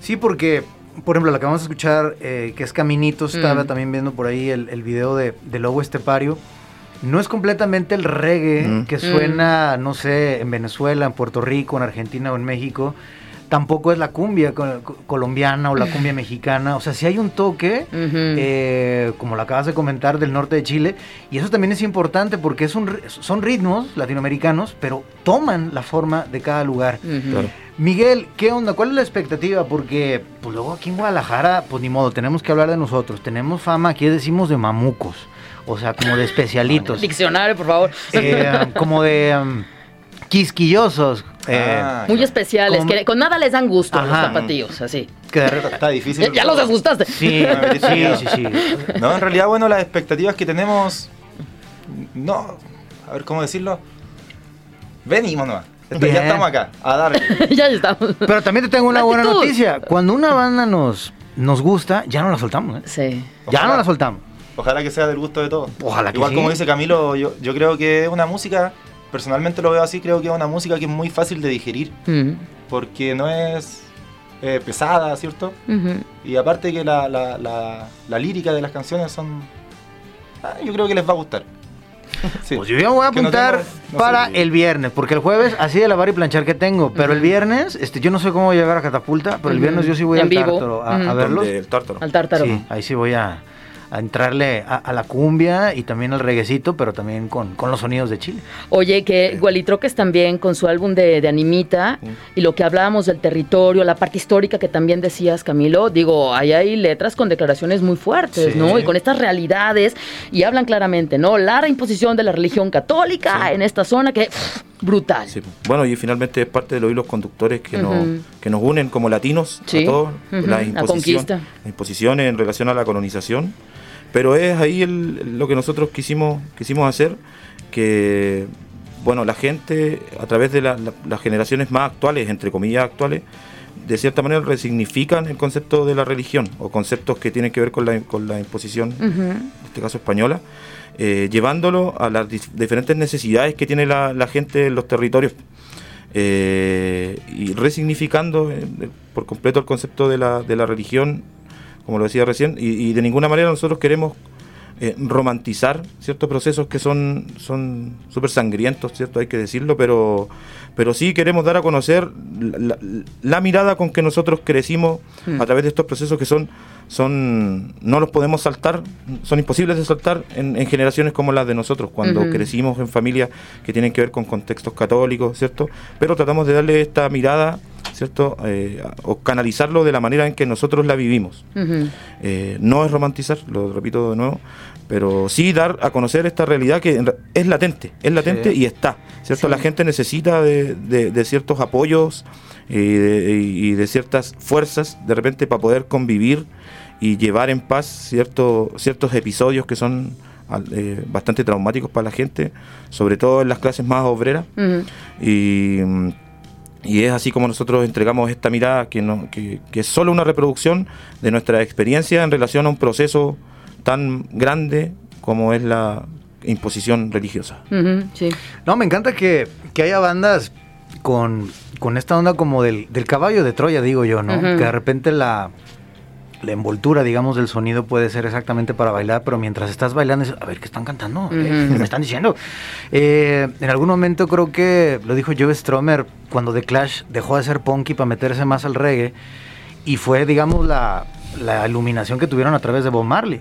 Sí, porque, por ejemplo, la que vamos a escuchar, eh, que es Caminitos, estaba Mm. también viendo por ahí el, el video de, de Lobo Estepario. No es completamente el reggae Mm. que suena, no sé, en Venezuela, en Puerto Rico, en Argentina o en México. Tampoco es la cumbia co- co- colombiana o la cumbia mexicana. O sea, sí hay un toque, eh, como lo acabas de comentar, del norte de Chile. Y eso también es importante porque es un, son ritmos latinoamericanos, pero toman la forma de cada lugar. Claro. Miguel, ¿qué onda? ¿Cuál es la expectativa? Porque pues luego aquí en Guadalajara, pues ni modo, tenemos que hablar de nosotros. Tenemos fama, aquí decimos de mamucos, o sea, como de especialitos, Diccionario, por favor. Eh, como de um, quisquillosos. eh, Ah, Muy especiales, con nada les dan gusto a los Ajá. zapatillos, así. que Está difícil. Ya, ya los asustaste. Sí, *laughs* sí, sí, sí. No, en realidad, bueno, las expectativas que tenemos. No, a ver cómo decirlo. Venimos nomás. Bien. ya estamos acá, a darle. *laughs* ya estamos. Pero también te tengo una buena noticia. Cuando una banda nos, nos gusta, ya no la soltamos, ¿eh? Sí. Ya Ojalá. no la soltamos. Ojalá que sea del gusto de todos. Ojalá que Igual sí. como dice Camilo, yo, yo creo que es una música, personalmente lo veo así, creo que es una música que es muy fácil de digerir, Mm. porque no es eh, pesada, ¿cierto? Y aparte que la, la, la, la lírica de las canciones son... ah, yo creo que les va a gustar. *laughs* Sí. Pues yo ya me voy a no apuntar tengo- no para el viernes, porque el jueves así de lavar y planchar que tengo, pero el viernes, este, yo no sé cómo voy a llegar a Catapulta, pero el viernes yo sí voy al vivo. Tártaro a, a verlos. El tártaro. Al tártaro. Sí, ahí sí voy a, a entrarle a, a la cumbia y también al reguecito, pero también con, con los sonidos de Chile. Oye, que Gualitroques también con su álbum de, de Animita y lo que hablábamos del territorio, la parte histórica que también decías, Camilo, digo, ahí hay letras con declaraciones muy fuertes, Sí. ¿no? Y con estas realidades y hablan claramente, ¿no? La reimposición de la religión católica en esta zona que pff, brutal. Sí. Bueno, y finalmente es parte de los hilos conductores que, nos, Ujú. que nos unen como latinos Sí. a todos, la La imposición, las imposiciones en relación a la colonización. Pero es ahí el- lo que nosotros quisimos, quisimos hacer, que bueno, la gente a través de la- la- las generaciones más actuales, entre comillas actuales, de cierta manera resignifican el concepto de la religión o conceptos que tienen que ver con la, con la imposición en este caso española, eh, llevándolo a las dif- diferentes necesidades que tiene la, la gente en los territorios eh, y resignificando eh, por completo el concepto de la, de la religión, como lo decía recién, y, y de ninguna manera nosotros queremos eh, romantizar ciertos procesos que son son súper sangrientos, ¿cierto? Hay que decirlo, pero, pero sí queremos dar a conocer la, la- la mirada con que nosotros crecimos Mm. a través de estos procesos que son, son no los podemos saltar, son imposibles de saltar en, en generaciones como las de nosotros, cuando crecimos en familias que tienen que ver con contextos católicos, ¿cierto? Pero tratamos de darle esta mirada, ¿cierto? Eh, o canalizarlo de la manera en que nosotros la vivimos. Eh, no es romantizar, lo repito de nuevo, pero sí dar a conocer esta realidad que es latente, es latente Sí. y está, ¿cierto? Sí. La gente necesita de, de- de ciertos apoyos y de, y de ciertas fuerzas de repente para poder convivir y llevar en paz cierto, ciertos episodios que son eh, bastante traumáticos para la gente, sobre todo en las clases más obreras. Y, y es así como nosotros entregamos esta mirada que, no, que, que es solo una reproducción de nuestra experiencia en relación a un proceso tan grande como es la imposición religiosa. Sí. No, me encanta que, que haya bandas con, con esta onda como del, del caballo de Troya, digo yo, ¿no? Que de repente la, la envoltura, digamos, del sonido puede ser exactamente para bailar, pero mientras estás bailando, dices, a ver, ¿qué están cantando? ¿Qué me están diciendo? Eh, en algún momento creo que lo dijo Joe Stromer cuando The Clash dejó de ser punky para meterse más al reggae. y fue, digamos, la, la iluminación que tuvieron a través de Bob Marley.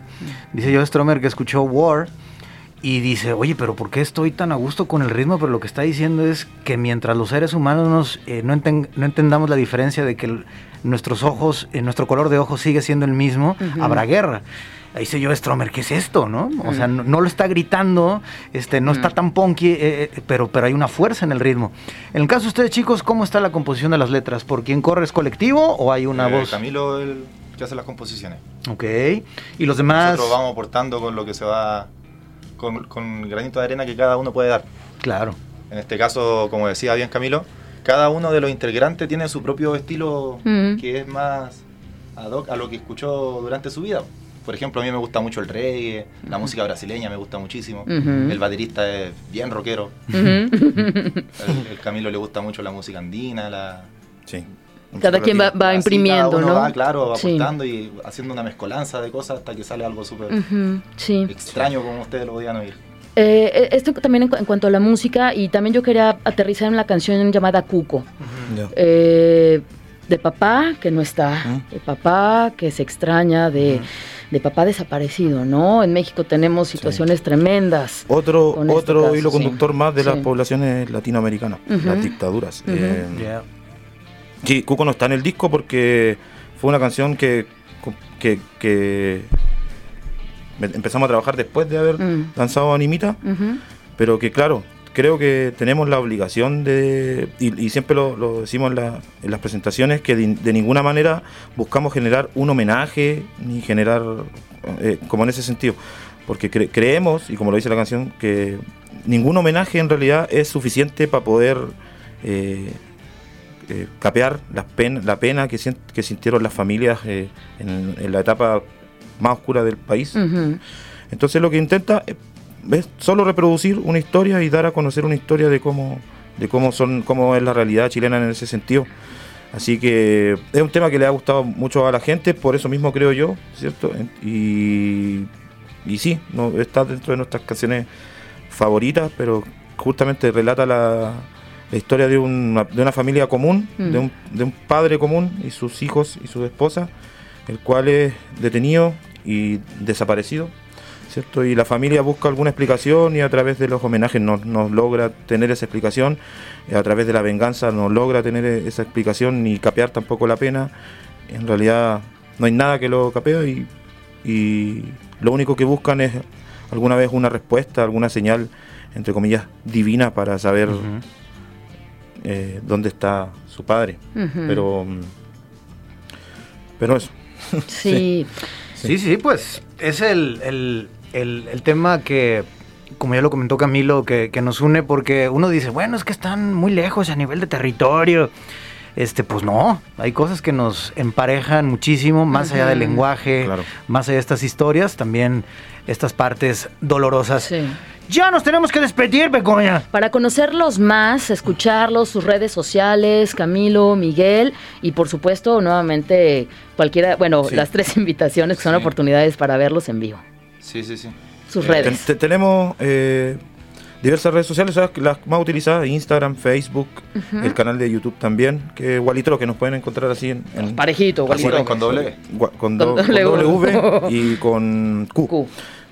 Dice Joe Stromer que escuchó War y dice, oye, pero ¿por qué estoy tan a gusto con el ritmo? Pero lo que está diciendo es que mientras los seres humanos nos, eh, no, enten- no entendamos la diferencia de que el- nuestros ojos, eh, nuestro color de ojos sigue siendo el mismo, habrá guerra. Ahí dice yo, Stromer, ¿qué es esto? ¿no? O sea, no, no lo está gritando, este, no está tan punky, eh, eh, pero, pero hay una fuerza en el ritmo. En el caso de ustedes, chicos, ¿cómo está la composición de las letras? ¿Por quién corre es colectivo o hay una Eh, voz? Camilo el que hace las composiciones. Ok. Y los demás. Nosotros vamos aportando con lo que se va, con, con el granito de arena que cada uno puede dar. Claro. En este caso, como decía bien Camilo, cada uno de los integrantes tiene su propio estilo Mm. que es más ad hoc a lo que escuchó durante su vida. Por ejemplo, a mí me gusta mucho el reggae, la música brasileña me gusta muchísimo. El baterista es bien rockero. *laughs* El Camilo le gusta mucho la música andina, la... Sí. Cada quien va, va así imprimiendo, cada uno ¿no? va, claro, Sí. aportando y haciendo una mezcolanza de cosas hasta que sale algo súper Ujú, Sí. extraño como ustedes lo podían oír. Eh, eh, esto también en, cu- en cuanto a la música, y también yo quería aterrizar en la canción llamada Cuco. Ya. Eh, de papá que no está, de papá que se extraña, de, de papá desaparecido, ¿no? En México tenemos situaciones tremendas. Otro, este otro caso, hilo sí. conductor más de las Sí. poblaciones latinoamericanas, las dictaduras. Eh, Ya. Sí, Cuco no está en el disco porque fue una canción que, que, empezamos a trabajar después de haber Mm. lanzado Animita, pero que claro, creo que tenemos la obligación de, y, y siempre lo, lo decimos en, la- en las presentaciones, que de, de ninguna manera buscamos generar un homenaje ni generar, eh, como en ese sentido, porque cre- creemos, y como lo dice la canción, que ningún homenaje en realidad es suficiente para poder... eh, eh, capear las pen- la pena que, sintieron las familias eh, en, en la etapa más oscura del país. Entonces lo que intenta eh, es solo reproducir una historia y dar a conocer una historia de cómo, de cómo son, cómo es la realidad chilena en ese sentido. Así que es un tema que le ha gustado mucho a la gente, por eso mismo creo yo, ¿cierto? Y, y sí, no, está dentro de nuestras canciones favoritas, pero justamente relata la, la historia de una, de una familia común, Mm. de, un, de un padre común y sus hijos y su esposa, el cual es detenido y desaparecido, ¿cierto? Y la familia busca alguna explicación y a través de los homenajes no, no logra tener esa explicación, y a través de la venganza no logra tener e- esa explicación ni capear tampoco la pena. En realidad no hay nada que lo capea y, y lo único que buscan es alguna vez una respuesta, alguna señal, entre comillas, divina para saber eh, dónde está su padre. Pero, pero eso. *laughs* Sí. Sí, sí, pues es el, el- el- el tema que, como ya lo comentó Camilo, que, que nos une porque uno dice, bueno, es que están muy lejos a nivel de territorio. Este, pues no, hay cosas que nos emparejan muchísimo, más allá del lenguaje, Claro. más allá de estas historias, también estas partes dolorosas. Sí. Ya nos tenemos que despedir, Begoña. Para conocerlos más, escucharlos, sus redes sociales, Camilo, Miguel y por supuesto nuevamente cualquiera, bueno, Sí. las tres *laughs* invitaciones que son Sí. oportunidades para verlos en vivo. Sí, sí, sí. Sus Eh, redes. Ten- te- tenemos eh, diversas redes sociales, ¿sabes? las más utilizadas, Instagram, Facebook, el canal de YouTube también, que es Walitro, que nos pueden encontrar así en, en- Parejito, igualito. con doble con, Con do- con W. W *laughs* y con Q. Q.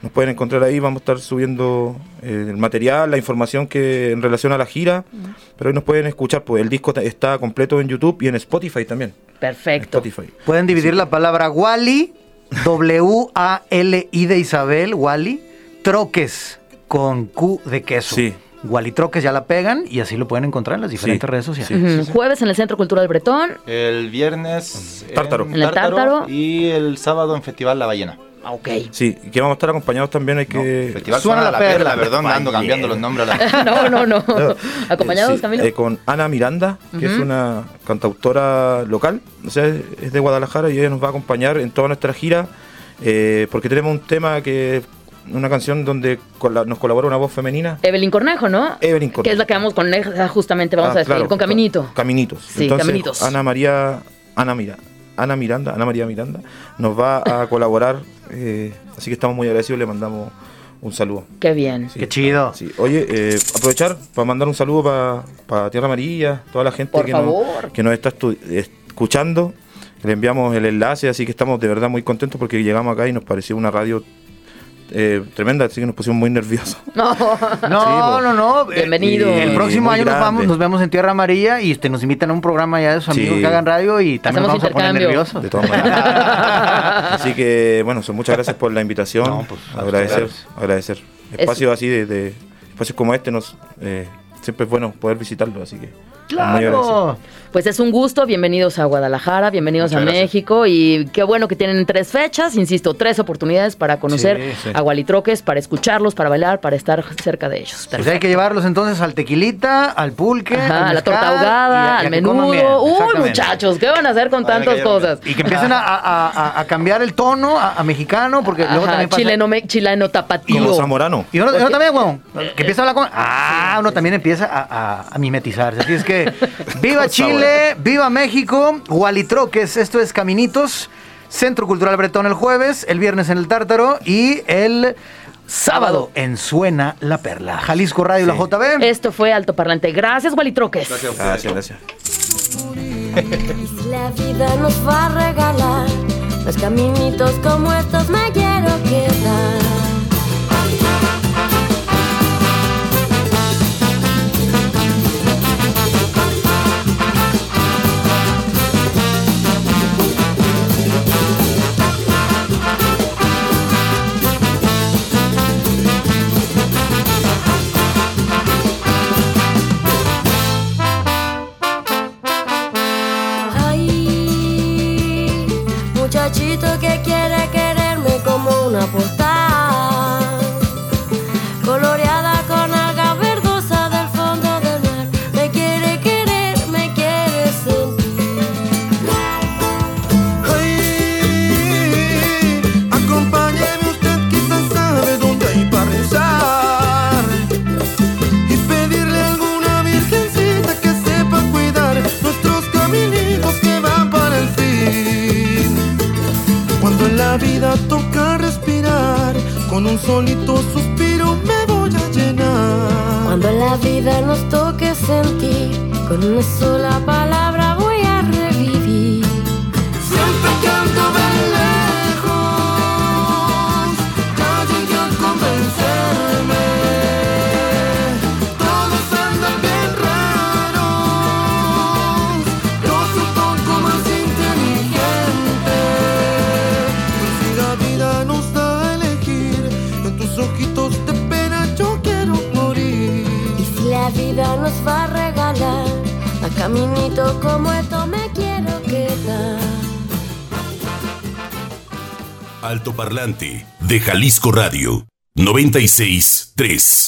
Nos pueden encontrar ahí, vamos a estar subiendo eh, el material, la información que en relación a la gira, pero ahí nos pueden escuchar, pues el disco está completo en YouTube y en Spotify también. en Perfecto. Spotify. Pueden dividir la palabra Wally, W-A-L-I de Isabel, Wally, troques con Q de queso. Sí. Wally Troques ya la pegan y así lo pueden encontrar en las diferentes Sí, redes sociales. sí. Jueves en el Centro Cultural Bretón. El viernes Tártaro. En el Tártaro. y el sábado en Festival La Ballena. Ah, Ok. Sí, que vamos a estar acompañados también, hay que... Festival Suena Suena la la, Perla. Perla, perdón, ando cambiando los nombres. a la- *laughs* no, no, no. Acompañados, Eh, sí, Camilo. eh, con Ana Miranda, que es una cantautora local, o sea, es de Guadalajara y ella nos va a acompañar en toda nuestra gira, eh, porque tenemos un tema que una canción donde nos colabora una voz femenina. Evelyn Cornejo, ¿no? Evelyn Cornejo. Que es la que vamos con ella, justamente vamos Ah, a despedir claro, con Caminito. Caminitos. Sí, Entonces, Caminitos. Ana María, Ana Mira, Ana Miranda, Ana María Miranda, nos va a colaborar, eh, así que estamos muy agradecidos, le mandamos un saludo. Qué bien. Sí. Qué chido. Sí. Oye, eh, aprovechar para mandar un saludo para Tierra Amarilla, toda la gente Por que, favor. Nos, que nos está escuchando. le enviamos el enlace, así que estamos de verdad muy contentos porque llegamos acá y nos pareció una radio eh, tremenda, así que nos pusimos muy nerviosos. *laughs* No. No, Sí, no, no. *laughs* Bienvenido. El próximo año nos vamos, nos vemos en Tierra Amarilla y este, nos invitan a un programa ya de sus amigos Sí. que hagan radio y también nos vamos a poner nerviosos. De todas maneras. *laughs* Así que, bueno, son muchas gracias por la invitación. No, pues, agradecer, agradecer. Espacios así de, de- espacios como este nos eh, siempre es bueno poder visitarlo, así que. ¡Claro! Pues es un gusto, bienvenidos a Guadalajara, bienvenidos Muchas a gracias. México y qué bueno que tienen tres fechas, insisto, tres oportunidades para conocer Sí, sí. a Gualitroques, para escucharlos, para bailar, para estar cerca de ellos. Pues hay que llevarlos entonces al tequilita, al pulque, Ajá, al a la mezcal torta y a- ahogada, y al menudo. Uy, muchachos, ¿qué van a hacer con tantas cosas? Y que empiecen a, a- a- a cambiar el tono a, a mexicano, porque luego también pasa... chileno, me- chileno tapatío. Como Zamorano. Y uno, uno también, weón, que empieza a hablar con... Ah, uno también empieza a, a- a mimetizarse. Así es que, *laughs* viva Chile, viva México, Gualitroques, esto es Caminitos, Centro Cultural Bretón el jueves, el viernes en el Tártaro y el sábado en Suena la Perla. Jalisco Radio, la JB. Esto fue Alto Parlante. Gracias, Gualitroques. Gracias, gracias. La vida nos va a regalar los caminitos como estos me quiero quedar. Alto Parlante de Jalisco Radio 96 3.